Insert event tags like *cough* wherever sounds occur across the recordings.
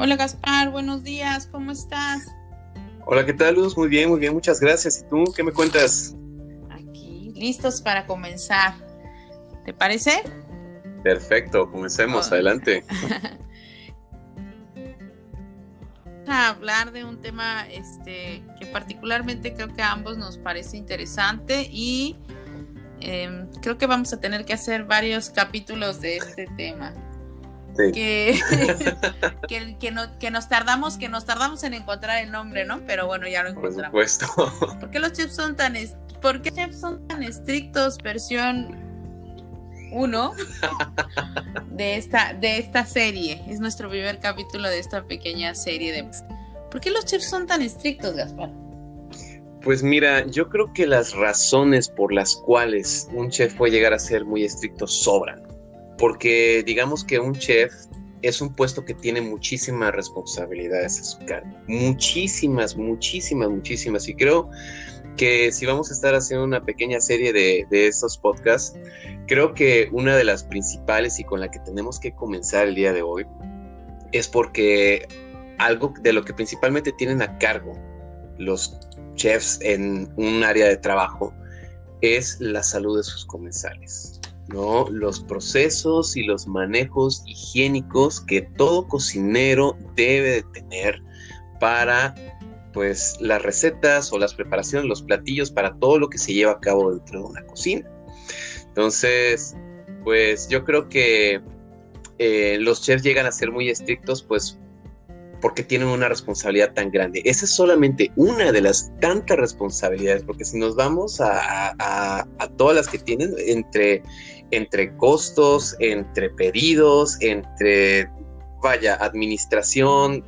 Hola Gaspar, buenos días, ¿cómo estás? Hola, ¿qué tal Luz? Muy bien, muy bien, muchas gracias. ¿Y tú qué me cuentas? Aquí, listos para comenzar. ¿Te parece? Perfecto, comencemos, adelante. *laughs* a hablar de un tema este, que particularmente creo que a ambos nos parece interesante y em, creo que vamos a tener que hacer varios capítulos de este tema. Que, *laughs* que, nos tardamos, que nos tardamos en encontrar el nombre, ¿no? Pero bueno, ya lo encontramos. Por supuesto. *laughs* ¿Por qué los chefs son tan, ¿por qué chefs son tan estrictos versión 1 de esta, de esta serie? Es nuestro primer capítulo de esta pequeña serie de... ¿Por qué los chefs son tan estrictos, Gaspar? Pues mira, yo creo que las razones por las cuales un chef puede llegar a ser muy estricto sobran porque digamos que un chef es un puesto que tiene muchísimas responsabilidades a su cargo, muchísimas, muchísimas, muchísimas, y creo que si vamos a estar haciendo una pequeña serie de, estos podcasts, creo que una de las principales y con la que tenemos que comenzar el día de hoy es porque algo de lo que principalmente tienen a cargo los chefs en un área de trabajo es la salud de sus comensales. ¿No? Los procesos y los manejos higiénicos que todo cocinero debe de tener para pues las recetas o las preparaciones, los platillos, para todo lo que se lleva a cabo dentro de una cocina. Entonces, pues yo creo que eh, los chefs llegan a ser muy estrictos, pues porque tienen una responsabilidad tan grande. Esa es solamente una de las tantas responsabilidades, porque si nos vamos a, todas las que tienen, entre costos, entre pedidos, entre, vaya, administración,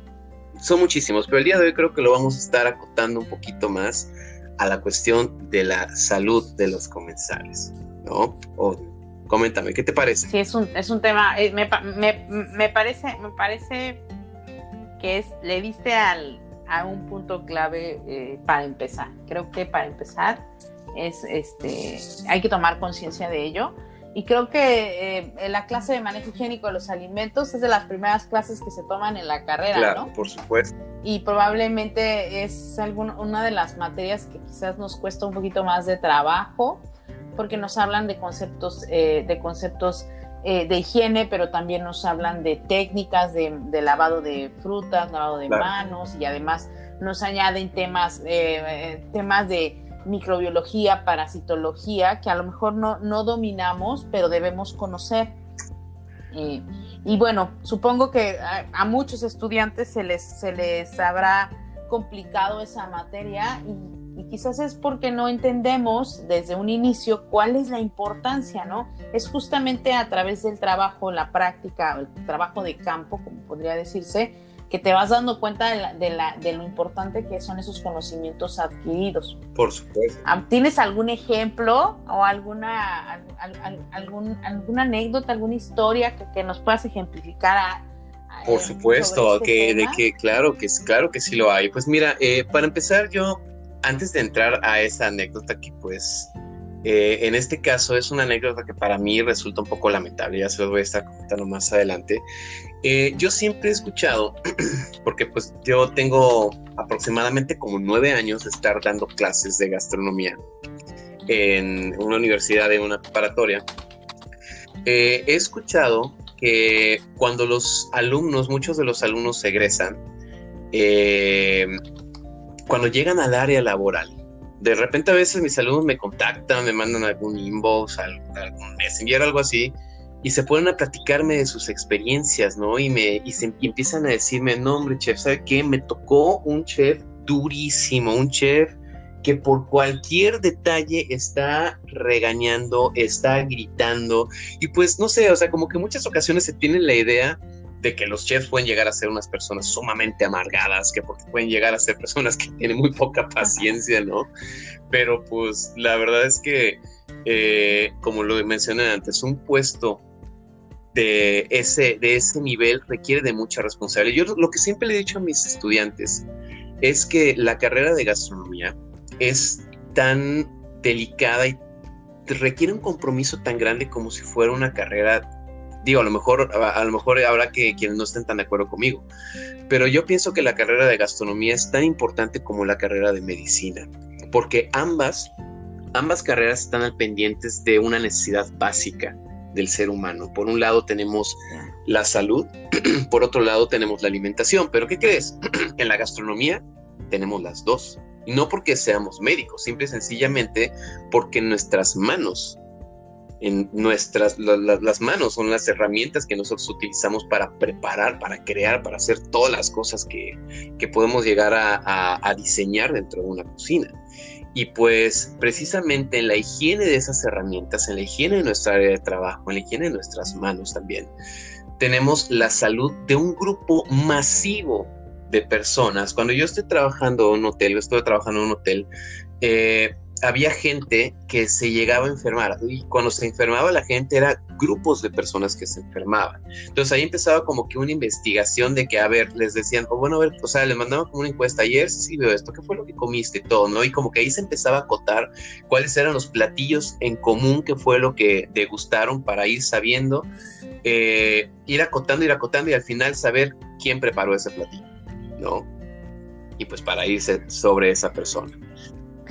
son muchísimos, pero el día de hoy creo que lo vamos a estar acotando un poquito más a la cuestión de la salud de los comensales, ¿no? Coméntame, ¿qué te parece? Sí, es un, es un tema, eh, me, parece, me parece que es, le diste al, a un punto clave eh, para empezar. Creo que para empezar es, este, hay que tomar conciencia de ello y creo que eh, la clase de manejo higiénico de los alimentos es de las primeras clases que se toman en la carrera, claro, por supuesto. Y probablemente es una de las materias que quizás nos cuesta un poquito más de trabajo, porque nos hablan de conceptos, eh, de conceptos eh, de higiene, pero también nos hablan de técnicas de, lavado de frutas, lavado de manos, y además nos añaden temas, temas de microbiología, parasitología, que a lo mejor no, no dominamos, pero debemos conocer. y bueno, supongo que a, muchos estudiantes se les, se les habrá complicado esa materia y, quizás es porque no entendemos desde un inicio cuál es la importancia, ¿no? Es justamente a través del trabajo, la práctica, el trabajo de campo, como podría decirse, que te vas dando cuenta de, la, de, lo importante que son esos conocimientos adquiridos. Por supuesto. Ah, ¿Tienes algún ejemplo o alguna, algún, alguna anécdota, alguna historia que, nos puedas ejemplificar? Por supuesto, este que, de que claro que claro que sí lo hay. Pues mira, eh, para empezar yo, antes de entrar a esa anécdota que pues eh, en este caso es una anécdota que para mí resulta un poco lamentable, ya se los voy a estar comentando más adelante. Eh, yo siempre he escuchado, *clears throat* porque pues yo tengo aproximadamente como nueve años de estar dando clases de gastronomía en una universidad de una preparatoria. Eh, he escuchado que cuando los alumnos, muchos de los alumnos egresan, cuando llegan al área laboral, de repente a veces mis alumnos me contactan, me mandan algún inbox, algún messenger, algo así, y se ponen a platicarme de sus experiencias, ¿no? Y me y, se, empiezan a decirme, no, hombre, chef, ¿sabe qué? Me tocó un chef durísimo, un chef que por cualquier detalle está regañando, está gritando, y pues no sé, o sea, como que muchas ocasiones se tiene la idea de que los chefs pueden llegar a ser unas personas sumamente amargadas, que porque pueden llegar a ser personas que tienen muy poca paciencia, ¿no? Pero pues la verdad es que, eh, como lo mencioné antes, un puesto de ese, de ese nivel requiere de mucha responsabilidad. Yo lo que siempre le he dicho a mis estudiantes es que la carrera de gastronomía es tan delicada y requiere un compromiso tan grande como si fuera una carrera Digo, a lo mejor, a, lo mejor habrá que quienes no estén tan de acuerdo conmigo, pero yo pienso que la carrera de gastronomía es tan importante como la carrera de medicina, porque ambas, ambas carreras están al pendientes de una necesidad básica del ser humano. Por un lado tenemos la salud, *clears throat* por otro lado tenemos la alimentación, pero ¿qué crees? *clears throat* en la gastronomía tenemos las dos. No porque seamos médicos, simple y sencillamente porque nuestras manos en nuestras, las manos son las herramientas que nosotros utilizamos para preparar, para crear, para hacer todas las cosas que, podemos llegar a, diseñar dentro de una cocina. Y pues precisamente en la higiene de esas herramientas, en la higiene de nuestra área de trabajo, en la higiene de nuestras manos también, tenemos la salud de un grupo masivo de personas. Cuando yo estoy trabajando en un hotel, estoy trabajando en un hotel, eh, había gente que se llegaba a enfermar y cuando se enfermaba la gente era grupos de personas que se enfermaban. Entonces ahí empezaba como que una investigación de que, a ver, les decían, o oh, bueno, a ver, o sea, les mandaban como una encuesta, ayer sí veo esto, ¿qué fue lo que comiste? Todo, ¿no? Y como que ahí se empezaba a acotar cuáles eran los platillos en común, qué fue lo que degustaron para ir sabiendo, eh, ir acotando, ir acotando y al final saber quién preparó ese platillo, ¿no? Y pues para irse sobre esa persona.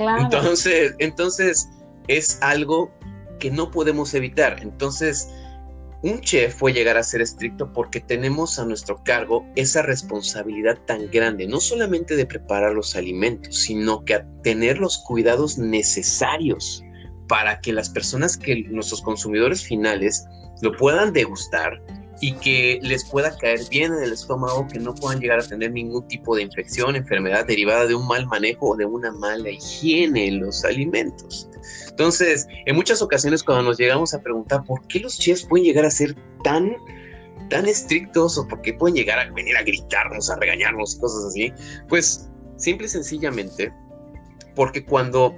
Entonces, entonces es algo que no podemos evitar. Entonces, un chef puede llegar a ser estricto porque tenemos a nuestro cargo esa responsabilidad tan grande, no solamente de preparar los alimentos, sino que tener los cuidados necesarios para que las personas que nuestros consumidores finales lo puedan degustar y que les pueda caer bien en el estómago, que no puedan llegar a tener ningún tipo de infección, enfermedad derivada de un mal manejo o de una mala higiene en los alimentos. Entonces, en muchas ocasiones cuando nos llegamos a preguntar por qué los chefs pueden llegar a ser tan tan estrictos o por qué pueden llegar a venir a gritarnos, a regañarnos y cosas así, pues simple y sencillamente porque cuando,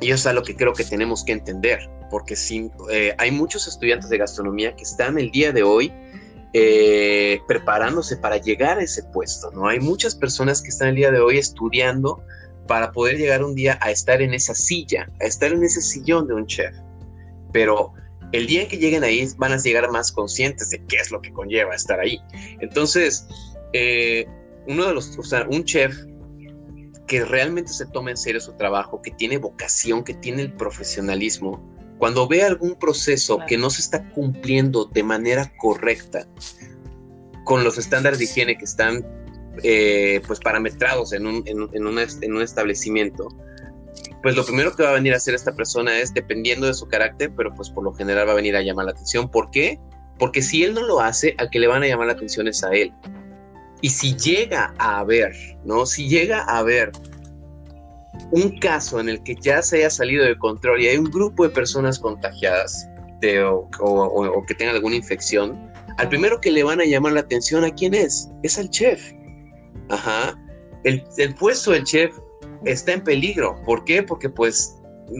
y eso es lo que creo que tenemos que entender, porque eh, hay muchos estudiantes de gastronomía que están el día de hoy eh, preparándose para llegar a ese puesto, ¿no? Hay muchas personas que están el día de hoy estudiando para poder llegar un día a estar en esa silla, a estar en ese sillón de un chef. Pero el día en que lleguen ahí van a llegar más conscientes de qué es lo que conlleva estar ahí. Entonces, eh, uno de los, o sea, un chef que realmente se toma en serio su trabajo, que tiene vocación, que tiene el profesionalismo, cuando ve algún proceso que no se está cumpliendo de manera correcta con los estándares de higiene que están eh, pues parametrados en un, en, un, establecimiento, pues lo primero que va a venir a hacer esta persona es, dependiendo de su carácter, pero pues por lo general va a venir a llamar la atención. ¿Por qué? Porque si él no lo hace, al que le van a llamar la atención es a él. Y si llega a haber, ¿no? Si llega a haber un caso en el que ya se haya salido de control y hay un grupo de personas contagiadas o, que tengan alguna infección, al primero que le van a llamar la atención a quién es, es al chef. Ajá. El, el puesto del chef está en peligro. ¿Por qué? Porque pues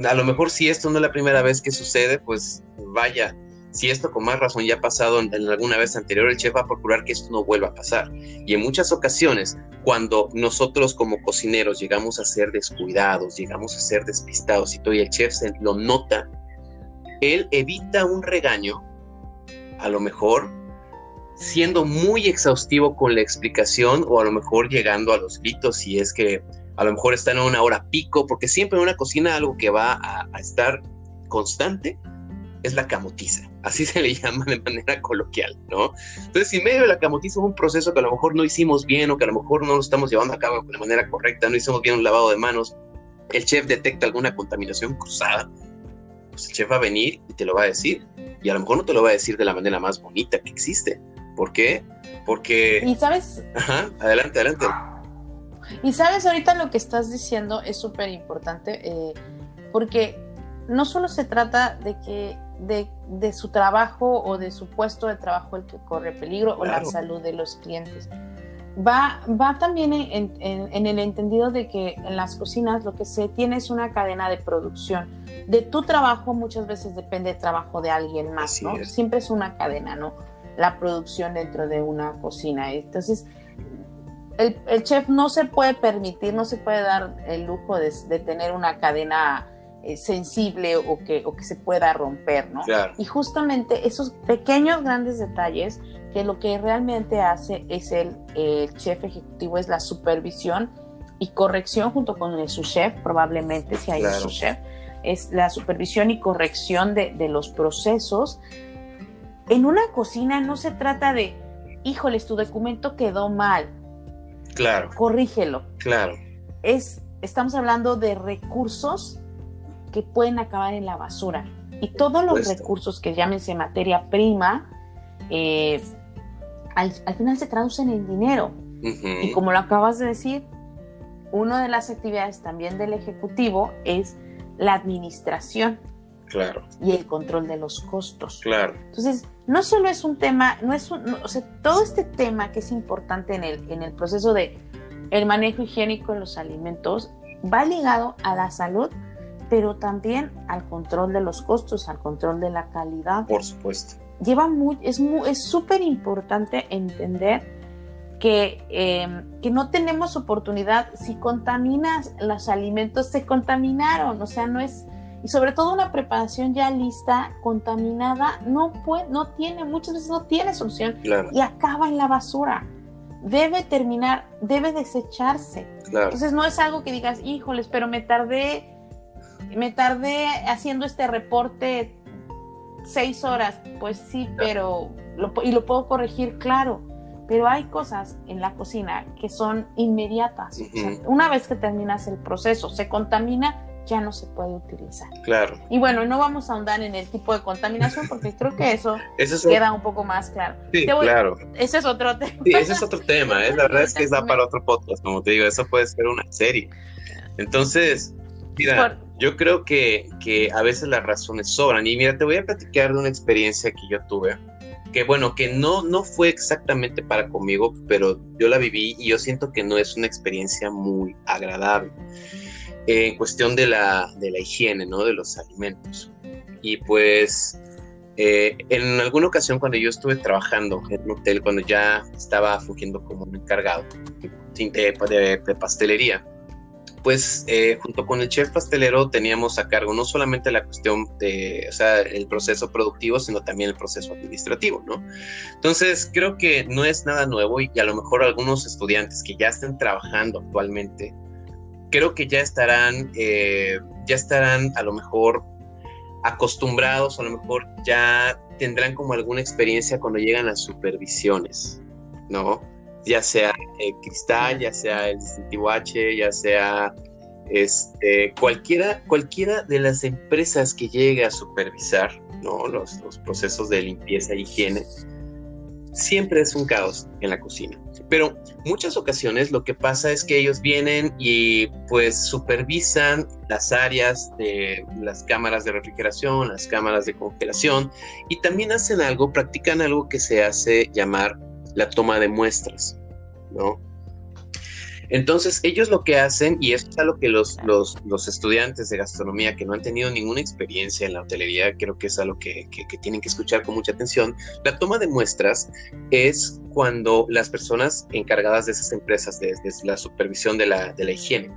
a lo mejor si esto no es la primera vez que sucede, pues vaya, si esto con más razón ya ha pasado en, alguna vez anterior, el chef va a procurar que esto no vuelva a pasar. Y en muchas ocasiones, cuando nosotros como cocineros llegamos a ser descuidados, llegamos a ser despistados y todo y el chef lo nota, él evita un regaño, a lo mejor siendo muy exhaustivo con la explicación o a lo mejor llegando a los gritos si es que a lo mejor está en una hora pico, porque siempre en una cocina algo que va a, a estar constante es la camotiza, así *laughs* se le llama de manera coloquial, ¿no? Entonces, si medio de la camotiza es un proceso que a lo mejor no hicimos bien o que a lo mejor no lo estamos llevando a cabo de manera correcta, no hicimos bien un lavado de manos, el chef detecta alguna contaminación cruzada, pues el chef va a venir y te lo va a decir, y a lo mejor no te lo va a decir de la manera más bonita que existe. ¿Por qué? Porque... Y sabes... Ajá, adelante, adelante. Y sabes, ahorita lo que estás diciendo es súper importante, eh, porque no solo se trata de que de, su trabajo o de su puesto de trabajo el que corre peligro o la salud de los clientes. Va, va también en, el entendido de que en las cocinas lo que se tiene es una cadena de producción. De tu trabajo muchas veces depende el trabajo de alguien más, ¿no? Siempre es una cadena, ¿no? La producción dentro de una cocina. Entonces, el, el chef no se puede permitir, no se puede dar el lujo de, de tener una cadena eh, sensible o que, o que se pueda romper, ¿no? Y justamente esos pequeños, grandes detalles que lo que realmente hace es el, chef ejecutivo, es la supervisión y corrección junto con el chef, probablemente, si hay un chef, es la supervisión y corrección de, de los procesos. En una cocina no se trata de, híjoles, tu documento quedó mal. Claro. Corrígelo. Claro. Es, estamos hablando de recursos que pueden acabar en la basura. Y todos los recursos que llámense materia prima, eh, al, final se traducen en dinero. Y como lo acabas de decir, una de las actividades también del Ejecutivo es la administración. Claro. Y el control de los costos. Claro. Entonces, no solo es un tema, no es un, o sea, todo este tema que es importante en el, en el proceso de el manejo higiénico de los alimentos va ligado a la salud pero también al control de los costos, al control de la calidad. Por supuesto. Lleva muy, es súper importante entender que, em, que no tenemos oportunidad, si contaminas los alimentos, se contaminaron, o sea, no es, y sobre todo una preparación ya lista, contaminada, no puede, no tiene, muchas veces no tiene solución y acaba en la basura. Debe terminar, debe desecharse. Entonces no es algo que digas, híjoles, pero me tardé me tardé haciendo este reporte seis horas, pues sí, pero y lo puedo corregir, claro, pero hay cosas en la cocina que son inmediatas. una vez que terminas el proceso, se contamina, ya no se puede utilizar. Claro. Y bueno, no vamos a ahondar en el tipo de contaminación porque creo que eso, *laughs* queda un poco más claro. Sí, claro. Ese es otro tema. Sí, ese es otro tema. ¿eh? La verdad es que da para otro podcast, como te digo, eso puede ser una serie. Entonces, mira, yo creo que, a veces las razones sobran. Y mira, te voy a platicar de una experiencia que yo tuve. Que bueno, que no, no fue exactamente para conmigo, pero yo la viví y yo siento que no es una experiencia muy agradable. en cuestión de la, de la higiene, ¿no? De los alimentos. Y pues eh, en alguna ocasión cuando yo estuve trabajando en un hotel, cuando ya estaba fungiendo como un encargado de, de pastelería, pues eh, junto con el chef pastelero teníamos a cargo no solamente la cuestión de, o sea, el proceso productivo, sino también el proceso administrativo, ¿no? Entonces, creo que no es nada nuevo y, a lo mejor algunos estudiantes que ya estén trabajando actualmente, creo que ya estarán, eh, ya estarán a lo mejor acostumbrados, a lo mejor ya tendrán como alguna experiencia cuando llegan las supervisiones, ¿no? Ya sea el cristal, ya sea el distintivo H, ya sea este, cualquiera, cualquiera de las empresas que llegue a supervisar ¿no? los, los procesos de limpieza e higiene, siempre es un caos en la cocina. Pero muchas ocasiones lo que pasa es que ellos vienen y pues supervisan las áreas de las cámaras de refrigeración, las cámaras de congelación y también hacen algo, practican algo que se hace llamar la toma de muestras, ¿no? Entonces, ellos lo que hacen, y es algo que los, los, estudiantes de gastronomía que no han tenido ninguna experiencia en la hotelería, creo que es algo que, que, tienen que escuchar con mucha atención. La toma de muestras es cuando las personas encargadas de esas empresas, de, la supervisión de la, de la higiene,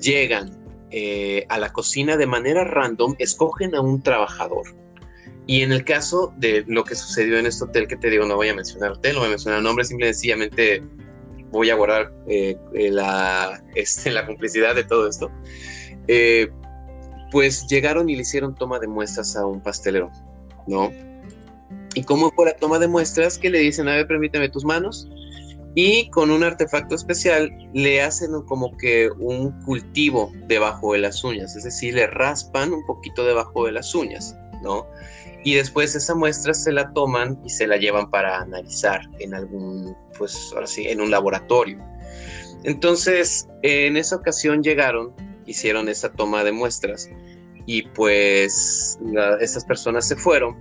llegan eh, a la cocina de manera random, escogen a un trabajador y en el caso de lo que sucedió en este hotel, que te digo, no voy a mencionar hotel, no voy a mencionar nombre, simple y sencillamente voy a guardar eh, eh, la, *laughs* este, la complicidad de todo esto. Eh, pues llegaron y le hicieron toma de muestras a un pastelero, ¿no? Y como fue la toma de muestras, que le dicen, a ver, permíteme tus manos. Y con un artefacto especial le hacen como que un cultivo debajo de las uñas, es decir, le raspan un poquito debajo de las uñas, ¿no? Y después esa muestra se la toman y se la llevan para analizar en algún, pues ahora sí, en un laboratorio. Entonces, en esa ocasión llegaron, hicieron esa toma de muestras y pues estas personas se fueron.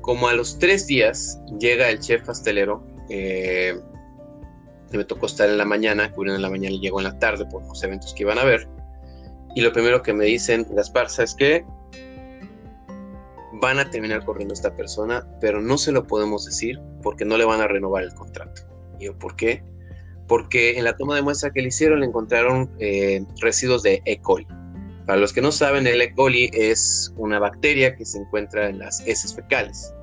Como a los tres días llega el chef pastelero, eh, me tocó estar en la mañana, cubriendo en la mañana y llegó en la tarde por los eventos que iban a ver. Y lo primero que me dicen, Gaspar, es que van a terminar corriendo a esta persona, pero no se lo podemos decir porque no le van a renovar el contrato. Y yo, ¿por qué? Porque en la toma de muestra que le hicieron le encontraron eh, residuos de E. coli, Para los que no saben, el E. coli es una bacteria que se encuentra en las heces fecales.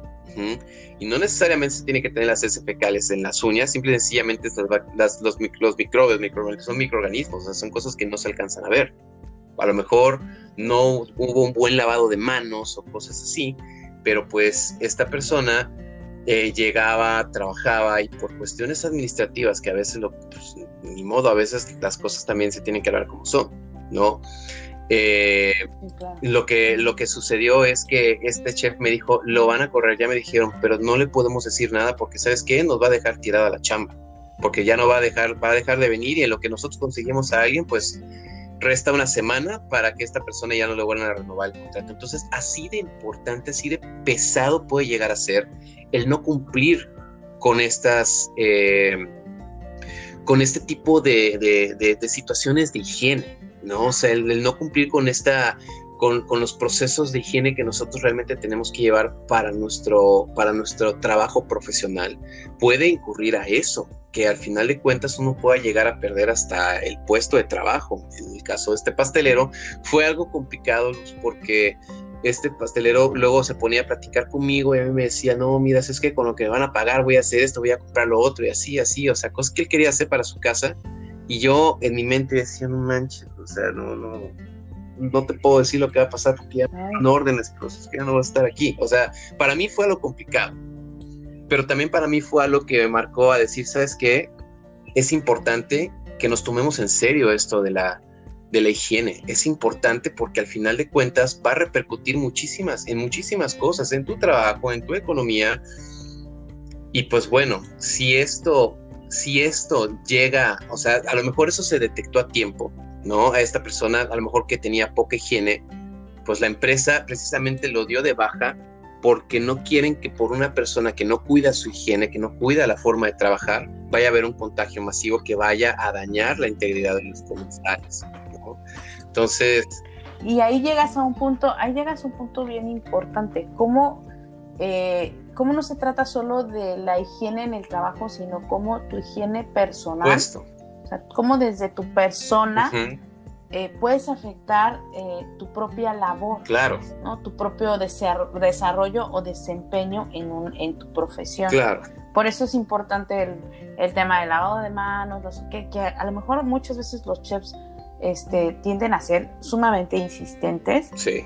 Y no necesariamente se tiene que tener las heces fecales en las uñas, simple y sencillamente los, los, microbios, microorganismos, son microorganismos, son cosas que no se alcanzan a ver. A lo mejor no hubo un buen lavado de manos o cosas así, pero pues esta persona eh, llegaba, trabajaba y por cuestiones administrativas que a veces, lo, pues, ni modo, a veces las cosas también se tienen que hablar como son, ¿no? Eh, lo, que, lo que sucedió es que este chef me dijo, lo van a correr, ya me dijeron, pero no le podemos decir nada porque, ¿sabes qué? Nos va a dejar tirada la chamba, porque ya no va a dejar, va a dejar de venir y en lo que nosotros conseguimos a alguien, pues resta una semana para que esta persona ya no le vuelvan a renovar el contrato. Entonces, así de importante, así de pesado puede llegar a ser el no cumplir con estas... Eh, con este tipo de, de situaciones de higiene. ¿no? O sea, el, no cumplir con esta, con, los procesos de higiene que nosotros realmente tenemos que llevar para nuestro, para nuestro trabajo profesional, puede incurrir a eso, que al final de cuentas uno pueda llegar a perder hasta el puesto de trabajo. En el caso de este pastelero, fue algo complicado porque este pastelero luego se ponía a platicar conmigo y a mí me decía, no, mira, es que con lo que me van a pagar voy a hacer esto, voy a comprar lo otro y así, así, o sea, cosas que él quería hacer para su casa y yo en mi mente decía, no manches, o sea, no, no, no te puedo decir lo que va a pasar porque ya no órdenes, cosas que ya no va a estar aquí. O sea, para mí fue algo complicado. Pero también para mí fue algo que me marcó a decir, ¿sabes qué? Es importante que nos tomemos en serio esto de la, de la higiene. Es importante porque al final de cuentas va a repercutir muchísimas, en muchísimas cosas, en tu trabajo, en tu economía. Y pues bueno, si esto si esto llega, o sea, a lo mejor eso se detectó a tiempo, ¿no? A esta persona, a lo mejor que tenía poca higiene, pues la empresa precisamente lo dio de baja porque no quieren que por una persona que no cuida su higiene, que no cuida la forma de trabajar, vaya a haber un contagio masivo que vaya a dañar la integridad de los comensales. ¿no? Entonces... Y ahí llegas a un punto, ahí llegas a un punto bien importante. ¿Cómo eh, cómo no se trata solo de la higiene en el trabajo, sino como tu higiene personal. Sea, cómo desde tu persona eh, puedes afectar eh, tu propia labor. Claro. ¿no? Tu propio desarrollo o desempeño en, un, en tu profesión. Claro. Por eso es importante el, tema del lavado de manos, que, que, a lo mejor muchas veces los chefs este, tienden a ser sumamente insistentes. Sí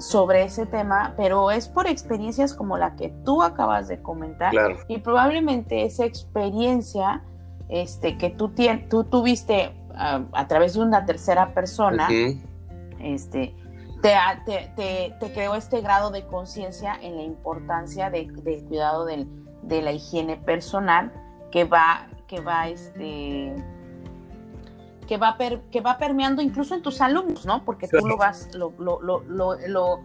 sobre ese tema, pero es por experiencias como la que tú acabas de comentar y probablemente esa experiencia este, que tú, tú tuviste ah, a través de una tercera persona, este, te, te, te, creó este grado de conciencia en la importancia de, del cuidado del, de la higiene personal que va, que va este, que va, que va permeando incluso en tus alumnos, ¿no? Porque tú lo vas, lo, lo, lo, lo,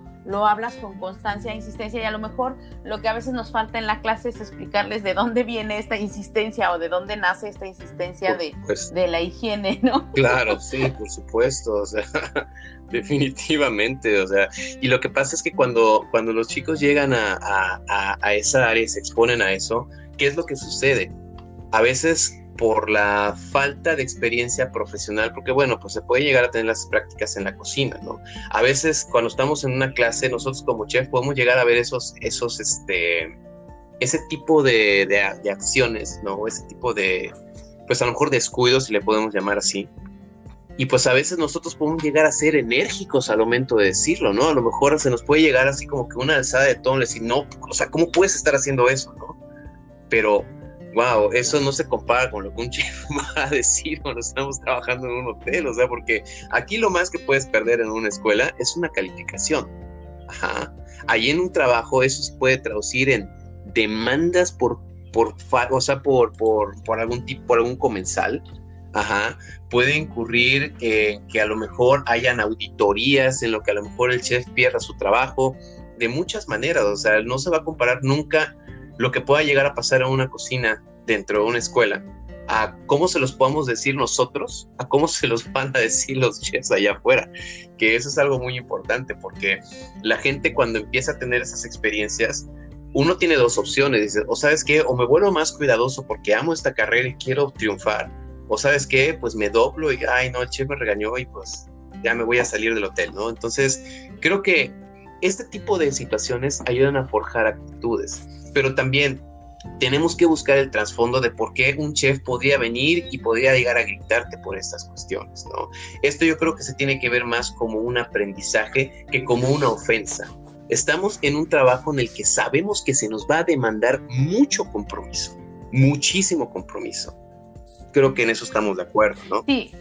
hablas con constancia e insistencia y a lo mejor lo que a veces nos falta en la clase es explicarles de dónde viene esta insistencia o de dónde nace esta insistencia de, de, la higiene, ¿no? Claro, *laughs* sí, por supuesto, o sea, *laughs* definitivamente, o sea, y lo que pasa es que cuando, cuando los chicos llegan a, a, a esa área y se exponen a eso, ¿qué es lo que sucede? A veces por la falta de experiencia profesional, porque bueno, pues se puede llegar a tener las prácticas en la cocina, ¿no? A veces cuando estamos en una clase, nosotros como chef podemos llegar a ver esos, esos, este, ese tipo de, de, acciones, ¿no? Ese tipo de, pues a lo mejor descuidos, si le podemos llamar así. Y pues a veces nosotros podemos llegar a ser enérgicos al momento de decirlo, ¿no? A lo mejor se nos puede llegar así como que una alzada de tono, decir, no, o sea, ¿cómo puedes estar haciendo eso, no? Pero wow, eso no se compara con lo que un chef *laughs* va a decir cuando estamos trabajando en un hotel, o sea, porque aquí lo más que puedes perder en una escuela es una calificación. Ajá. Ahí en un trabajo eso se puede traducir en demandas por, por o sea, por, por, por algún tipo, por algún comensal. Ajá. Puede incurrir que a lo mejor hayan auditorías en lo que a lo mejor el chef pierda su trabajo, de muchas maneras, o sea, no se va a comparar nunca lo que pueda llegar a pasar en una cocina dentro de una escuela, a cómo se los podemos decir nosotros, a cómo se los van a decir los chefs allá afuera, que eso es algo muy importante porque la gente cuando empieza a tener esas experiencias, uno tiene dos opciones, dice, o sabes qué, o me vuelvo más cuidadoso porque amo esta carrera y quiero triunfar, o sabes qué, pues me doblo y, ay no, el chef me regañó y pues ya me voy a salir del hotel, ¿no? Entonces, creo que este tipo de situaciones ayudan a forjar actitudes, pero también tenemos que buscar el trasfondo de por qué un chef podría venir y podría llegar a gritarte por estas cuestiones, ¿no? Esto yo creo que se tiene que ver más como un aprendizaje que como una ofensa. Estamos en un trabajo en el que sabemos que se nos va a demandar mucho compromiso, muchísimo compromiso. Creo que en eso estamos de acuerdo, ¿no? Sí,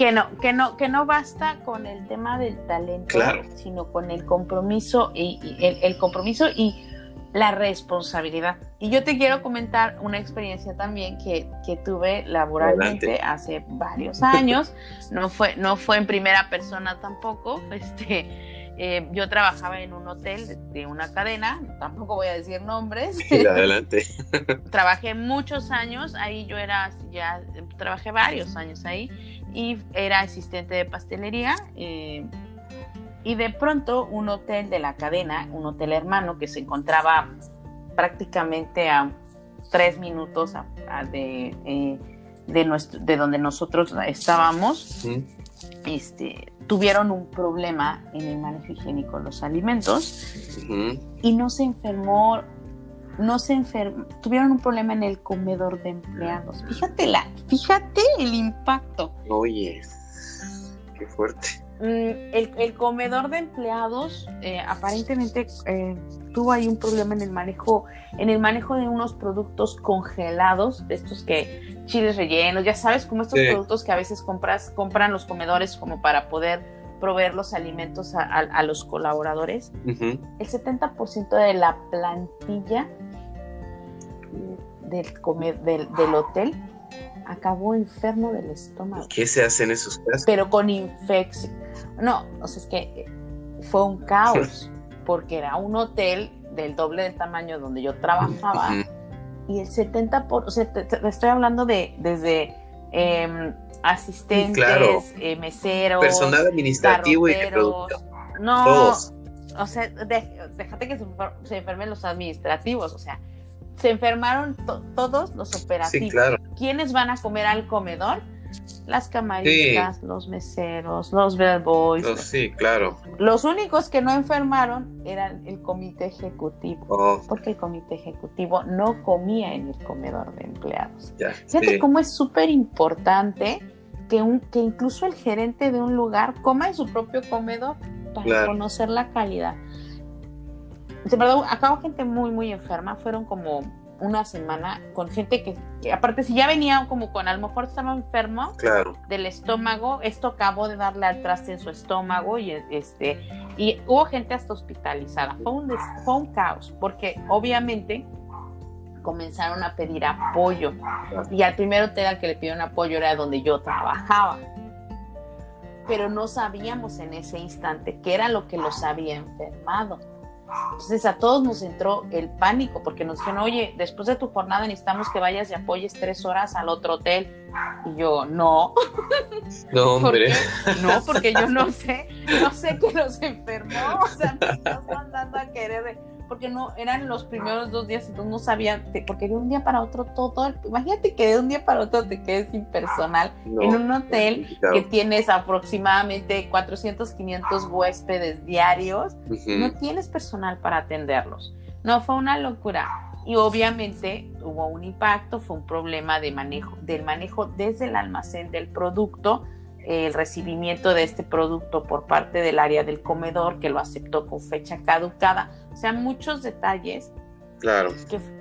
que no, que no, que no basta con el tema del talento, sino con el compromiso y, el, compromiso y la responsabilidad. Y yo te quiero comentar una experiencia también que, que tuve laboralmente hace varios años. No fue, no fue en primera persona tampoco. *laughs* Este, eh, yo trabajaba en un hotel de, una cadena, tampoco voy a decir nombres. adelante. *laughs* trabajé muchos años, ahí yo era, ya trabajé varios años ahí y era asistente de pastelería. Eh, y de pronto un hotel de la cadena, un hotel hermano que se encontraba prácticamente a tres minutos de, eh, de, nuestro, de donde nosotros estábamos, este, tuvieron un problema en el manejo higiénico de los alimentos y no se enfermó, no se enfermó, tuvieron un problema en el comedor de empleados. Fíjate, la, fíjate el impacto. Oye, qué fuerte. Mm, el, comedor de empleados eh, aparentemente eh, tuvo ahí un problema en el manejo, en el manejo de unos productos congelados, de estos que chiles rellenos, ya sabes, como estos productos que a veces compras, compran los comedores como para poder proveer los alimentos a, los colaboradores. El 70% de la plantilla del, del hotel acabó enfermo del estómago. ¿Qué se hace en esos casos? Pero con infección. No, o sea, es que eh, fue un caos, *laughs* porque era un hotel del doble del tamaño donde yo trabajaba y el 70%, por, o sea, te, estoy hablando de desde em, asistentes, eh, meseros, personal administrativo y de producto. No, o sea, déjate que se, se enfermen los administrativos, o sea, se enfermaron todos los operativos. Sí, claro. ¿Quiénes van a comer al comedor? Las camaristas, los meseros, los bellboys. sí, claro. Los únicos que no enfermaron eran el comité ejecutivo, oh. porque el comité ejecutivo no comía en el comedor de empleados. Fíjate cómo es súper importante que, un, que incluso el gerente de un lugar coma en su propio comedor para conocer la calidad de verdad, acabó gente muy, muy enferma. Fueron como una semana con gente que, aparte, si ya venía como con, a lo mejor estaba enfermo del estómago, esto acabó de darle al traste en su estómago y este y hubo gente hasta hospitalizada. Fue un, fue un caos, porque obviamente comenzaron a pedir apoyo. Y al primer hotel al que le pidieron apoyo era donde yo trabajaba. Pero no sabíamos en ese instante qué era lo que los había enfermado. Entonces a todos nos entró el pánico porque nos dijeron, oye, después de tu jornada necesitamos que vayas y apoyes tres horas al otro hotel. Y yo, no. *laughs* No, hombre. No, porque yo no sé, no sé que los enfermó. O sea, me estás mandando a querer porque no eran los primeros dos días, entonces no sabía, porque de un día para otro todo, imagínate que de un día para otro te quedes impersonal en un hotel que tienes aproximadamente 400, 500 huéspedes diarios, no tienes personal para atenderlos. No, fue una locura. Y obviamente hubo un impacto, fue un problema de manejo, del manejo desde el almacén del producto, el recibimiento de este producto por parte del área del comedor que lo aceptó con fecha caducada, o sea, muchos detalles claro.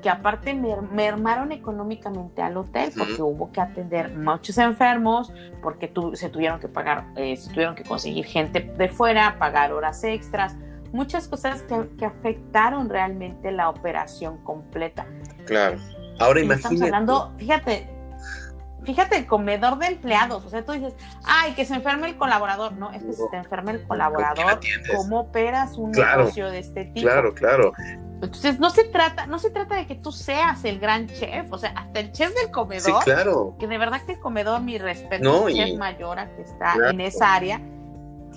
que, aparte mermaron económicamente al hotel porque hubo que atender muchos enfermos, porque se tuvieron que pagar, eh, se tuvieron que conseguir gente de fuera, pagar horas extras, muchas cosas que, afectaron realmente la operación completa. Claro. Ahora imagínate. Estamos hablando, fíjate, fíjate el comedor de empleados, o sea, tú dices, ay, que se enferme el colaborador, no, es que si te enferma el colaborador, ¿cómo operas un negocio de este tipo? Claro, claro. Entonces no se trata, no se trata de que tú seas el gran chef, o sea, hasta el chef del comedor, claro. que de verdad que el comedor, mi respeto, el chef mayor que está en esa área,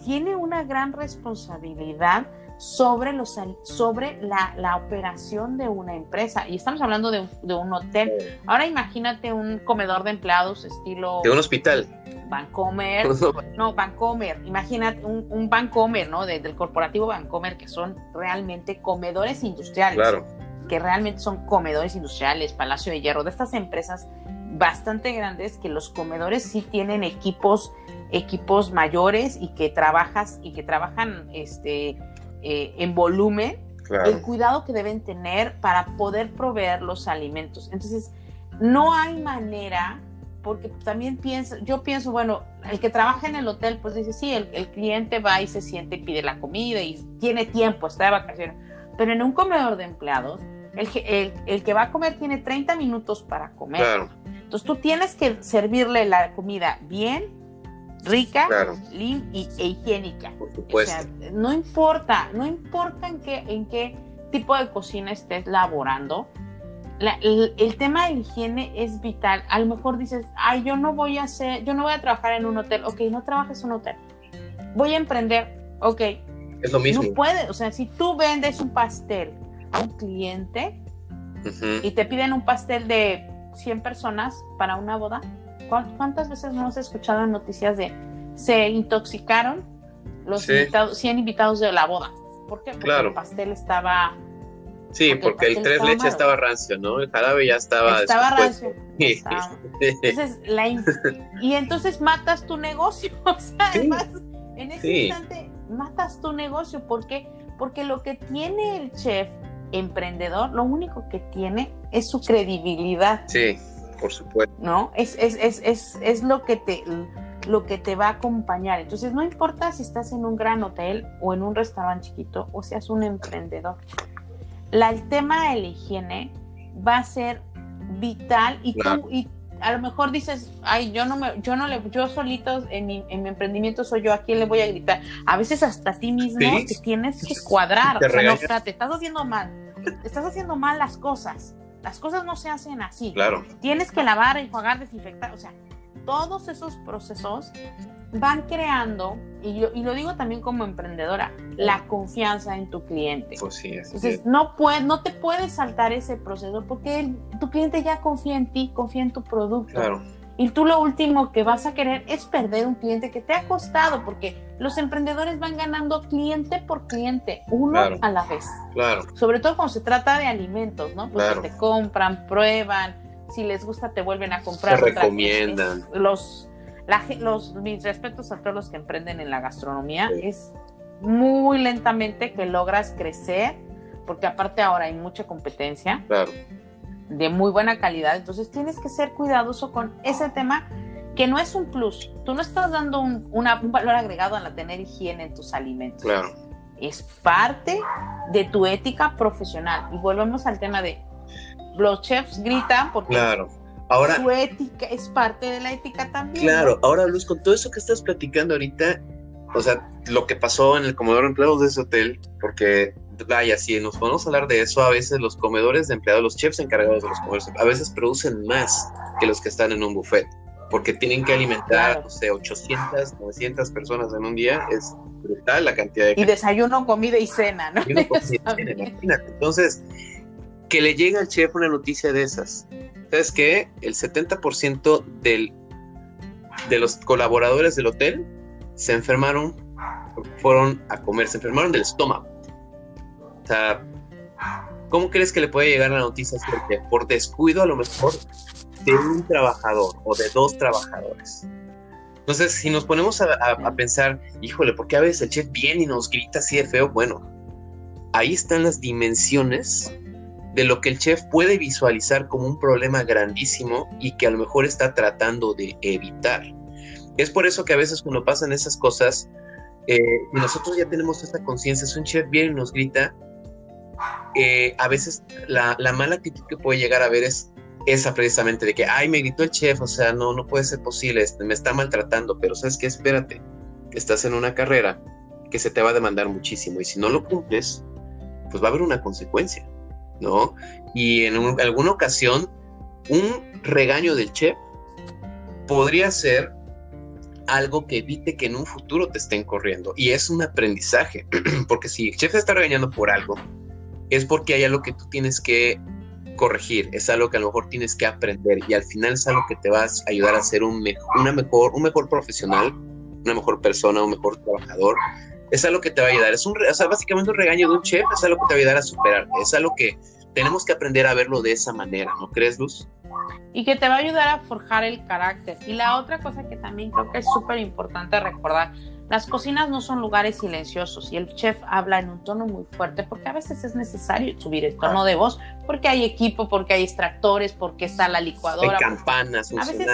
tiene una gran responsabilidad sobre, los, sobre la, la operación de una empresa. Y estamos hablando de, de, un hotel. Ahora imagínate un comedor de empleados estilo... De un hospital. Vancomer. *laughs* no, Vancomer. Imagínate un, un Vancomer, ¿no? del corporativo Vancomer, que son realmente comedores industriales. Claro. Que realmente son comedores industriales, Palacio de Hierro, de estas empresas bastante grandes que los comedores sí tienen equipos equipos mayores y que trabajas y que trabajan este eh, en volumen el cuidado que deben tener para poder proveer los alimentos. Entonces no hay manera porque también pienso yo pienso bueno el que trabaja en el hotel pues dice sí el, el cliente va y se siente y pide la comida y tiene tiempo está de vacaciones. Pero en un comedor de empleados el, el, el, que va a comer tiene 30 minutos para comer. Entonces tú tienes que servirle la comida bien, rica, y, e higiénica. Por supuesto. no importa, no importa en qué, en qué tipo de cocina estés laborando. el, tema de higiene es vital. A lo mejor dices, ay, yo no voy a hacer, yo no voy a trabajar en un hotel. Ok, no trabajes en un hotel. Voy a emprender. Ok. Es lo mismo. No puedes, o sea, si tú vendes un pastel a un cliente y te piden un pastel de 100 personas para una boda, ¿cuántas veces no hemos escuchado en noticias de se intoxicaron los 100 invitados de la boda? ¿Por qué? Porque el pastel estaba... Sí, porque, el, tres leches estaba rancio, ¿no? El jarabe ya estaba... Estaba rancio. *laughs* Entonces, la y entonces matas tu negocio. *laughs* O sea, además, en ese instante matas tu negocio. ¿Por qué? Porque lo que tiene el chef emprendedor, lo único que tiene es su credibilidad. Sí, por supuesto. ¿No? Es, es, es, es, es lo que te lo que te va a acompañar. Entonces, no importa si estás en un gran hotel o en un restaurante chiquito o seas un emprendedor. La, el tema de la higiene va a ser vital y tú, y a lo mejor dices, ay, yo no me, yo no le, yo solito en mi, en mi emprendimiento soy yo, ¿a quién le voy a gritar? A veces hasta a ti mismo te tienes que cuadrar, o sea, no, te estás haciendo mal estás haciendo mal las cosas. Las cosas no se hacen así. Claro. Tienes que lavar, enjuagar, desinfectar. O sea, todos esos procesos van creando, y, y lo digo también como emprendedora, la confianza en tu cliente. Pues sí, Entonces, no, puede, no te puedes saltar ese proceso porque tu cliente ya confía en ti, confía en tu producto. Claro y tú lo último que vas a querer es perder un cliente que te ha costado, porque los emprendedores van ganando cliente por cliente, uno a la vez. Claro. Sobre todo cuando se trata de alimentos, ¿no? Pues te compran, prueban, si les gusta te vuelven a comprar. Te recomiendan. los, los, mis respetos a todos los que emprenden en la gastronomía, es muy lentamente que logras crecer, porque aparte ahora hay mucha competencia. Claro de muy buena calidad. Entonces tienes que ser cuidadoso con ese tema que no es un plus. Tú no estás dando un, valor agregado a la tener higiene en tus alimentos. Claro. Es parte de tu ética profesional. Y volvemos al tema de los chefs gritan porque claro. Ahora, su ética es parte de la ética también. Claro, ahora Luz, con todo eso que estás platicando ahorita, o sea, lo que pasó en el comedor de empleados de ese hotel, porque vaya, si nos podemos hablar de eso, a veces los comedores de empleados, los chefs encargados de los comedores, a veces producen más que los que están en un buffet, porque tienen que alimentar, no sé, 800, 900 personas en un día, es brutal la cantidad de... Y desayuno, comida y cena, ¿no? *laughs* Entonces, que le llegue al chef una noticia de esas. ¿Sabes qué? El 70% del, de los colaboradores del hotel se enfermaron, fueron a comer, se enfermaron del estómago. Sea, ¿cómo crees que le puede llegar la noticia que por descuido a lo mejor de un trabajador o de dos trabajadores? Entonces, si nos ponemos a, pensar, híjole, ¿por qué a veces el chef viene y nos grita así de feo? Bueno, ahí están las dimensiones de lo que el chef puede visualizar como un problema grandísimo y que a lo mejor está tratando de evitar. Es por eso que a veces cuando pasan esas cosas, eh, nosotros ya tenemos esta conciencia, es un chef viene y nos grita, eh, a veces la, mala actitud que puede llegar a ver es esa precisamente de que, ay, me gritó el chef, o sea, no, no puede ser posible, este, me está maltratando, pero sabes qué, espérate, estás en una carrera que se te va a demandar muchísimo y si no lo cumples, pues va a haber una consecuencia, ¿no? Y en alguna ocasión, un regaño del chef podría ser algo que evite que en un futuro te estén corriendo. Y es un aprendizaje, *clears throat* porque si el chef está regañando por algo, es porque hay algo que tú tienes que corregir, es algo que a lo mejor tienes que aprender y al final es algo que te va a ayudar a ser un, una mejor, un mejor profesional, una mejor persona, un mejor trabajador. Es algo que te va a ayudar. Es un, básicamente un regaño de un chef es algo que te va a ayudar a superar. Es algo que tenemos que aprender a verlo de esa manera, ¿no crees, Luz? Y que te va a ayudar a forjar el carácter. Y la otra cosa que también creo que es súper importante recordar, las cocinas no son lugares silenciosos y el chef habla en un tono muy fuerte porque a veces es necesario subir el tono de voz porque hay equipo, porque hay extractores, porque está la licuadora. Hay campanas a veces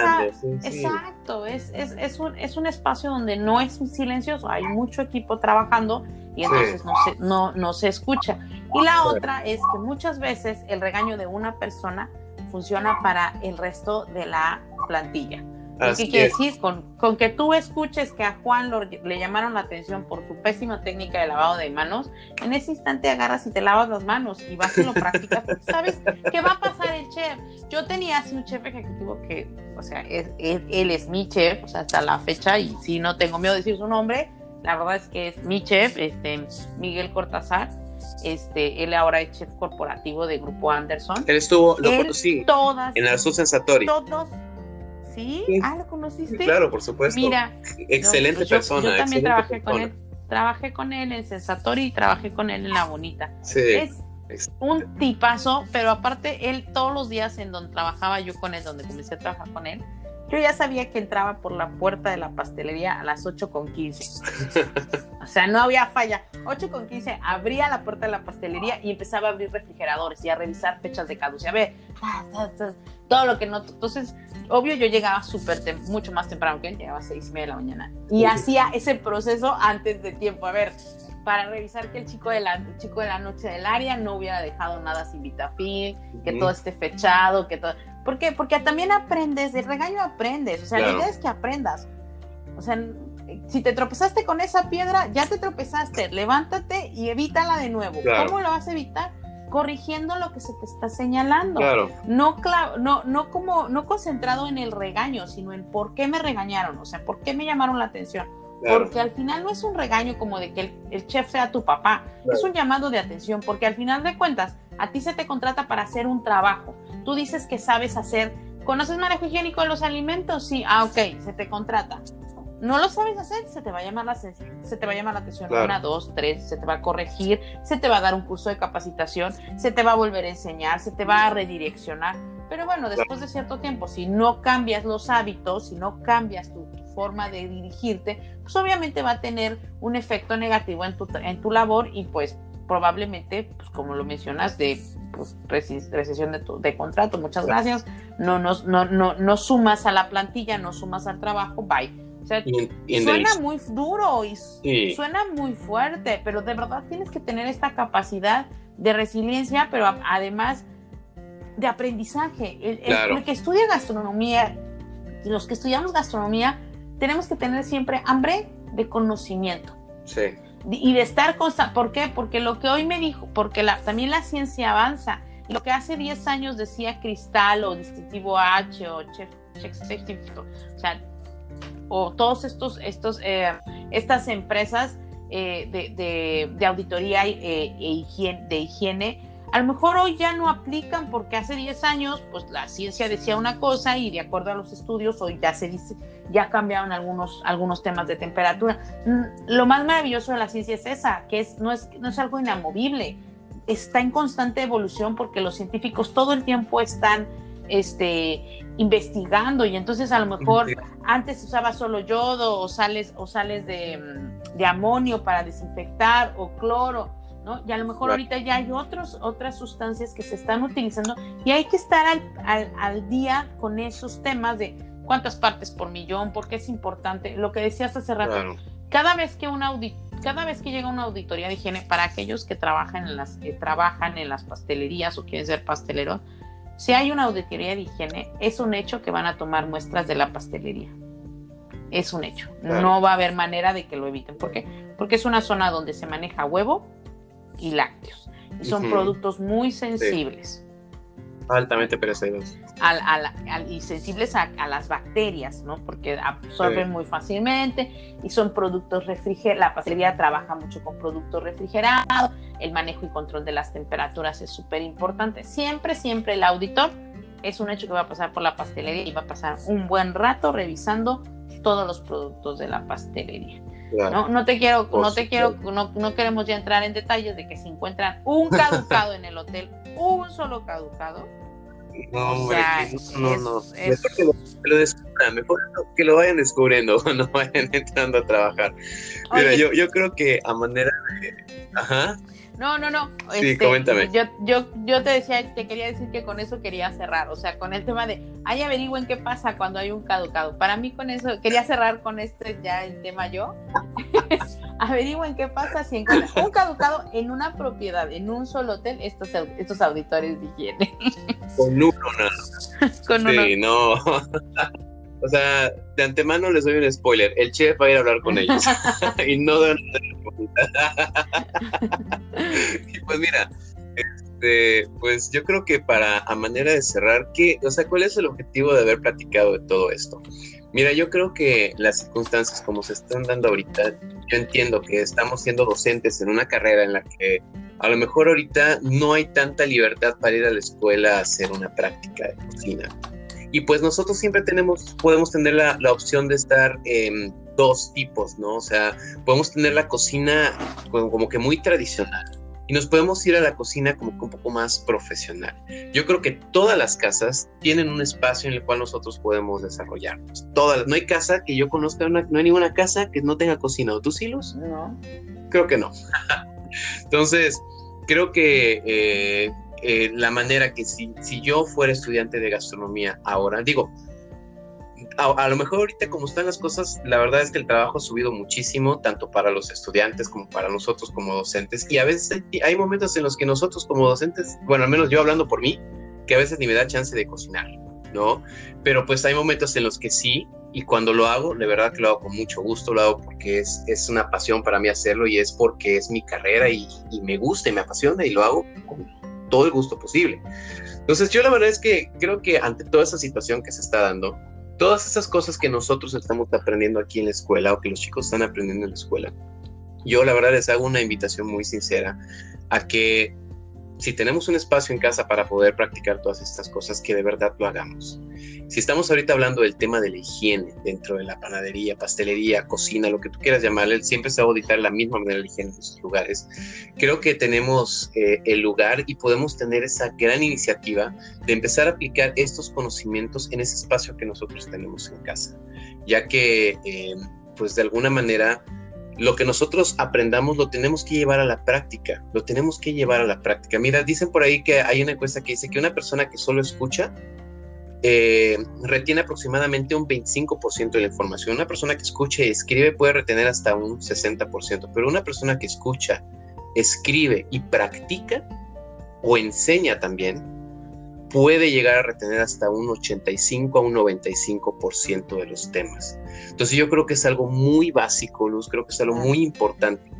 Exacto, es, es, es, un, es un espacio donde no es silencioso, hay mucho equipo trabajando y entonces no, se, no, no se escucha. Y la otra es que muchas veces el regaño de una persona funciona para el resto de la plantilla. ¿Qué quiere decir? Con, con, que tú escuches que a Juan le llamaron la atención por su pésima técnica de lavado de manos, en ese instante agarras y te lavas las manos y vas y lo practicas porque sabes qué va a pasar el chef. Yo tenía así un chef ejecutivo que, o sea, él, es mi chef, o sea, hasta la fecha, y si no tengo miedo de decir su nombre, la verdad es que es mi chef, este, Miguel Cortázar. Este, él ahora es chef corporativo de Grupo Anderson. Él estuvo, lo conocí, todas, en el Sensatori. Todos ¿Sí? Ah, ¿lo conociste? claro, por supuesto. Mira. Excelente persona. Yo, también trabajé con él. Trabajé con él en Sensatori y trabajé con él en La Bonita. Sí. Es un tipazo, pero aparte él todos los días en donde trabajaba yo con él, donde comencé a trabajar con él, yo ya sabía que entraba por la puerta de la pastelería a las 8 con 15. *laughs* o sea, no había falla. 8 con 15 abría la puerta de la pastelería y empezaba a abrir refrigeradores y a revisar fechas de caducidad. A ver, todo lo que no. Entonces, obvio, yo llegaba súper, mucho más temprano que él, llegaba a 6 y media de la mañana. Y hacía ese proceso antes de tiempo. A ver, para revisar que el chico de la, chico de la noche del área no hubiera dejado nada sin vitafil, que todo esté fechado, que todo. ¿Por qué? Porque también aprendes, del regaño aprendes, o sea, la idea es que aprendas. O sea, si te tropezaste con esa piedra, ya te tropezaste, levántate y evítala de nuevo. ¿Cómo lo vas a evitar? Corrigiendo lo que se te está señalando. Claro. No, no, no como, no concentrado en el regaño, sino en por qué me regañaron, o sea, por qué me llamaron la atención. Porque al final no es un regaño como de que el, chef sea tu papá, es un llamado de atención, porque al final de cuentas, a ti se te contrata para hacer un trabajo tú dices que sabes hacer, ¿conoces manejo higiénico de los alimentos? Sí, ah, ok, se te contrata. No lo sabes hacer, se te va a llamar la, se te va a llamar la atención una, dos, tres, se te va a corregir, se te va a dar un curso de capacitación, se te va a volver a enseñar, se te va a redireccionar. Pero bueno, después de cierto tiempo, si no cambias los hábitos, si no cambias tu, forma de dirigirte, pues obviamente va a tener un efecto negativo en tu, en tu labor y pues probablemente, pues como lo mencionas, de pues, recesión de, de, contrato, muchas gracias, no, no, no, no, sumas a la plantilla, no sumas al trabajo, bye. Sea, suena muy duro y suena muy fuerte, pero de verdad tienes que tener esta capacidad de resiliencia, pero además de aprendizaje. El, que estudia gastronomía, los que estudiamos gastronomía, tenemos que tener siempre hambre de conocimiento. Sí y de estar constante. ¿Por qué? Porque lo que hoy me dijo, porque la, también la ciencia avanza. Lo que hace 10 años decía Cristal o Distintivo H o Chef, o sea, o todos estos, estos eh, estas empresas eh, de, de, auditoría eh, e de higiene a lo mejor hoy ya no aplican porque hace 10 años pues la ciencia decía una cosa y de acuerdo a los estudios hoy ya se dice, ya cambiaron algunos, algunos temas de temperatura. Mm, lo más maravilloso de la ciencia es esa, que es, no, es, no es algo inamovible, está en constante evolución porque los científicos todo el tiempo están este, investigando y entonces a lo mejor antes usaba solo yodo o sales, o sales de, de amonio para desinfectar o cloro y a lo mejor ahorita ya hay otros, otras sustancias que se están utilizando y hay que estar al, al, día con esos temas de cuántas partes por millón, porque es importante. Lo que decías hace rato, cada vez que una cada vez que llega una auditoría de higiene para aquellos que trabajan en las que trabajan en las pastelerías o quieren ser pasteleros, si hay una auditoría de higiene, es un hecho que van a tomar muestras de la pastelería. Es un hecho. No va a haber manera de que lo eviten. ¿Por qué? Porque es una zona donde se maneja huevo, y lácteos. Y son productos muy sensibles. altamente perecederos. Y sensibles a, las bacterias, ¿no? Porque absorben muy fácilmente y son productos refrigerados. La pastelería trabaja mucho con productos refrigerados. El manejo y control de las temperaturas es súper importante. Siempre, siempre el auditor es un hecho que va a pasar por la pastelería y va a pasar un buen rato revisando todos los productos de la pastelería. No, no te quiero, no te quiero, no, no, queremos ya entrar en detalles de que se encuentran un caducado en el hotel, un solo caducado. No, hombre, no, no, mejor que lo, descubran, mejor que lo vayan descubriendo *laughs* cuando vayan entrando a trabajar. Mira, yo, yo creo que a manera de, ajá, no, no, no. Sí, este, coméntame. Yo, yo, yo te decía, te quería decir que con eso quería cerrar, o sea, con el tema de, ay, averigüen qué pasa cuando hay un caducado. Para mí con eso, quería cerrar con este ya el tema yo. *laughs* averigüen qué pasa si encuentran un caducado en una propiedad, en un solo hotel, estos, estos auditores de higiene. con uno *laughs* con uno. Sí, no. O sea, de antemano les doy un spoiler. El chef va a ir a hablar con *laughs* ellos. *laughs* y no dan *laughs* y pues mira, este, pues yo creo que para a manera de cerrar, ¿qué, o sea, ¿cuál es el objetivo de haber platicado de todo esto? Mira, yo creo que las circunstancias como se están dando ahorita, yo entiendo que estamos siendo docentes en una carrera en la que a lo mejor ahorita no hay tanta libertad para ir a la escuela a hacer una práctica de cocina y pues nosotros siempre tenemos, podemos tener la, la opción de estar en dos tipos, ¿no? O sea, podemos tener la cocina como, que muy tradicional y nos podemos ir a la cocina como que un poco más profesional. Yo creo que todas las casas tienen un espacio en el cual nosotros podemos desarrollarnos. Todas, no hay casa que yo conozca, no hay ninguna casa que no tenga cocina. ¿O tú sí, No. Creo que no. *laughs* Entonces, creo que eh, eh, la manera que si, si yo fuera estudiante de gastronomía ahora, digo, a, lo mejor ahorita como están las cosas, la verdad es que el trabajo ha subido muchísimo, tanto para los estudiantes como para nosotros como docentes. Y a veces hay, momentos en los que nosotros como docentes, bueno, al menos yo hablando por mí, que a veces ni me da chance de cocinar, ¿no? Pero pues hay momentos en los que sí, y cuando lo hago, de verdad que lo hago con mucho gusto, lo hago porque es, es una pasión para mí hacerlo y es porque es mi carrera y, y me gusta y me apasiona y lo hago con todo el gusto posible. Entonces yo la verdad es que creo que ante toda esa situación que se está dando, todas esas cosas que nosotros estamos aprendiendo aquí en la escuela o que los chicos están aprendiendo en la escuela, yo la verdad les hago una invitación muy sincera a que si tenemos un espacio en casa para poder practicar todas estas cosas, que de verdad lo hagamos. Si estamos ahorita hablando del tema de la higiene dentro de la panadería, pastelería, cocina, lo que tú quieras llamarle, siempre se va a auditar la misma manera la higiene en esos lugares. Creo que tenemos eh, el lugar y podemos tener esa gran iniciativa de empezar a aplicar estos conocimientos en ese espacio que nosotros tenemos en casa, ya que, eh, pues de alguna manera, lo que nosotros aprendamos lo tenemos que llevar a la práctica, lo tenemos que llevar a la práctica. Mira, dicen por ahí que hay una encuesta que dice que una persona que solo escucha eh, retiene aproximadamente un 25% de la información. Una persona que escucha y escribe puede retener hasta un 60%, pero una persona que escucha, escribe y practica o enseña también puede llegar a retener hasta un 85 a un 95% de los temas. Entonces yo creo que es algo muy básico, Luz, creo que es algo muy importante,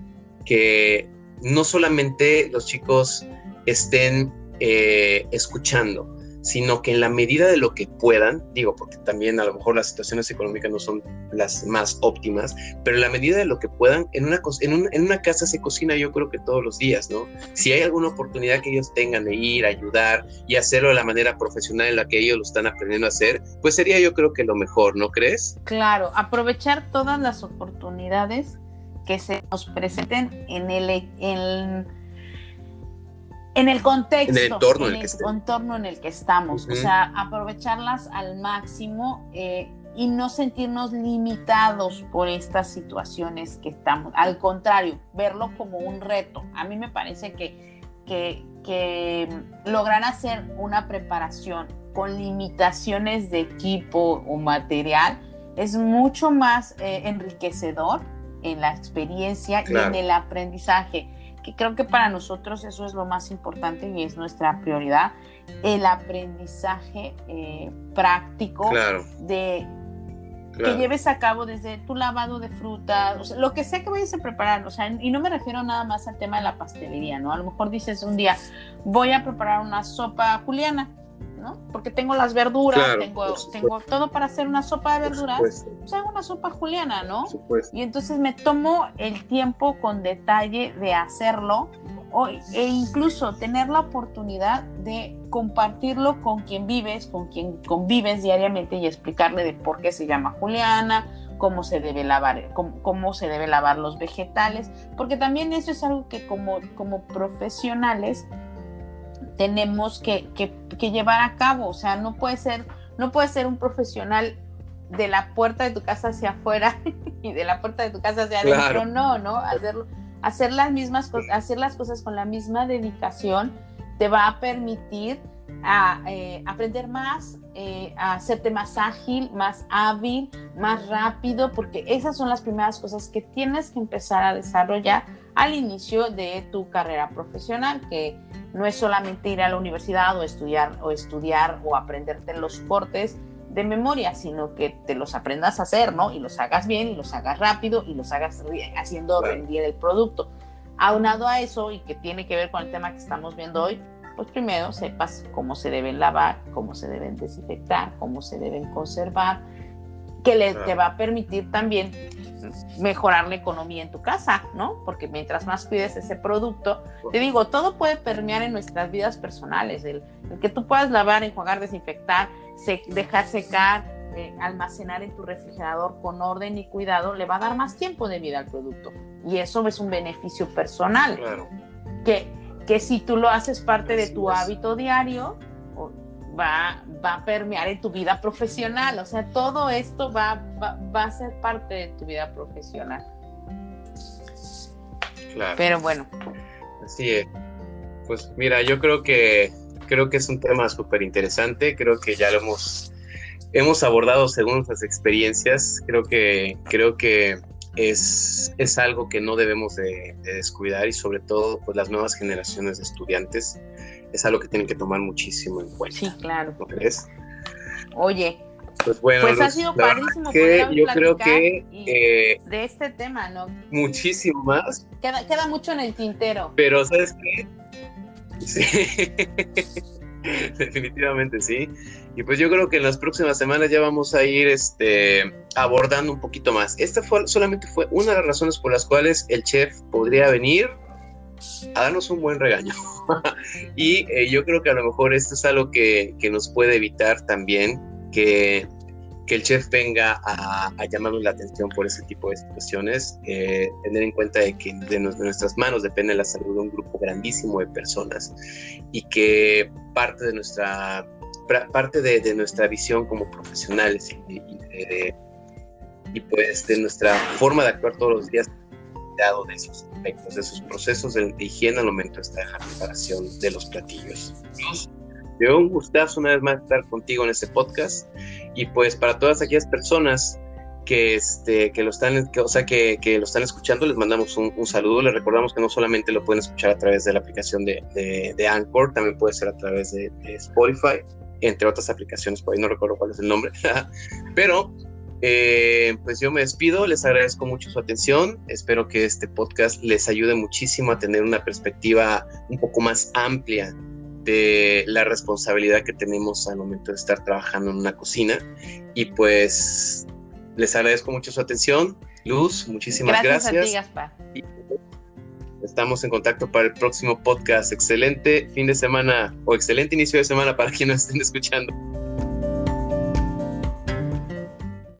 que no solamente los chicos estén eh, escuchando, sino que en la medida de lo que puedan, digo, porque también a lo mejor las situaciones económicas no son las más óptimas, pero en la medida de lo que puedan, en una, en, en una casa se cocina yo creo que todos los días, ¿no? Si hay alguna oportunidad que ellos tengan de ir, ayudar y hacerlo de la manera profesional en la que ellos lo están aprendiendo a hacer, pues sería yo creo que lo mejor, ¿no crees? Claro, aprovechar todas las oportunidades que se nos presenten en el... en el contexto, en el entorno en, el, entorno en el que estamos, o sea, aprovecharlas al máximo eh, y no sentirnos limitados por estas situaciones que estamos. Al contrario, verlo como un reto. A mí me parece que, que, que lograr hacer una preparación con limitaciones de equipo o material es mucho más eh, enriquecedor en la experiencia y en el aprendizaje creo que para nosotros eso es lo más importante y es nuestra prioridad, el aprendizaje eh, práctico de que lleves a cabo desde tu lavado de frutas, lo que sea que vayas a preparar, o sea, y no me refiero nada más al tema de la pastelería, ¿no? A lo mejor dices un día, voy a preparar una sopa juliana, ¿no? Porque tengo las verduras, tengo, tengo todo para hacer una sopa de verduras, pues hago una sopa juliana, ¿no? Y entonces me tomo el tiempo con detalle de hacerlo e incluso tener la oportunidad de compartirlo con quien vives, con quien convives diariamente y explicarle de por qué se llama Juliana, cómo se debe lavar, cómo, se debe lavar los vegetales, porque también eso es algo que como, como profesionales tenemos que, llevar a cabo. O sea, no puede ser, no puede ser un profesional de la puerta de tu casa hacia afuera *laughs* y de la puerta de tu casa hacia adentro. No, no, hacerlo, hacer las mismas cosas, hacer las cosas con la misma dedicación te va a permitir a eh, aprender más, eh, a hacerte más ágil, más hábil, más rápido, porque esas son las primeras cosas que tienes que empezar a desarrollar al inicio de tu carrera profesional, que no es solamente ir a la universidad o estudiar o estudiar o aprenderte los cortes de memoria, sino que te los aprendas a hacer, ¿no? Y los hagas bien y los hagas rápido y los hagas haciendo rendir el producto. Aunado a eso y que tiene que ver con el tema que estamos viendo hoy, pues primero sepas cómo se deben lavar, cómo se deben desinfectar, cómo se deben conservar, que le, te va a permitir también mejorar la economía en tu casa, ¿no? Porque mientras más cuides ese producto, te digo, todo puede permear en nuestras vidas personales, el, que tú puedas lavar, enjuagar, desinfectar, dejar secar, eh, almacenar en tu refrigerador con orden y cuidado, le va a dar más tiempo de vida al producto. Y eso es un beneficio personal. Claro. Que que si tú lo haces parte de tu hábito diario, va, va a permear en tu vida profesional. O sea, todo esto va, va, a ser parte de tu vida profesional. Claro. Pero bueno. Así es. Pues mira, yo creo que creo que es un tema súper interesante. Creo que ya lo hemos, hemos abordado según nuestras experiencias. Creo que, creo que es, es algo que no debemos de, descuidar y sobre todo pues las nuevas generaciones de estudiantes es algo que tienen que tomar muchísimo en cuenta. Sí, claro. ¿No crees? Oye, pues bueno, pues ha sido padrísimo que yo creo que eh, de este tema, ¿no? Muchísimo más. Queda, queda mucho en el tintero. Pero ¿sabes qué? Sí. *laughs* Definitivamente sí. Y pues yo creo que en las próximas semanas ya vamos a ir este, abordando un poquito más. Esta fue, solamente fue una de las razones por las cuales el chef podría venir a darnos un buen regaño. *laughs* y eh, yo creo que a lo mejor esto es algo que, que nos puede evitar también que que el chef venga a, llamarnos la atención por ese tipo de situaciones, eh, tener en cuenta de que de, nuestras manos depende la salud de un grupo grandísimo de personas y que parte de nuestra, parte de, nuestra visión como profesionales y, y, pues de nuestra forma de actuar todos los días de esos aspectos, de esos procesos de higiene al momento de esta preparación de los platillos. Yo un gustazo una vez más estar contigo en este podcast y pues para todas aquellas personas que, este, que lo están, que, o sea, que, que, lo están escuchando, les mandamos un, un, saludo. Les recordamos que no solamente lo pueden escuchar a través de la aplicación de, de, de Anchor, también puede ser a través de, Spotify, entre otras aplicaciones, por ahí no recuerdo cuál es el nombre. *laughs* Pero eh, pues yo me despido, les agradezco mucho su atención, espero que este podcast les ayude muchísimo a tener una perspectiva un poco más amplia de la responsabilidad que tenemos al momento de estar trabajando en una cocina. Y pues les agradezco mucho su atención. Luz, muchísimas gracias. gracias. A ti. Estamos en contacto para el próximo podcast. Excelente fin de semana o excelente inicio de semana para quienes estén escuchando.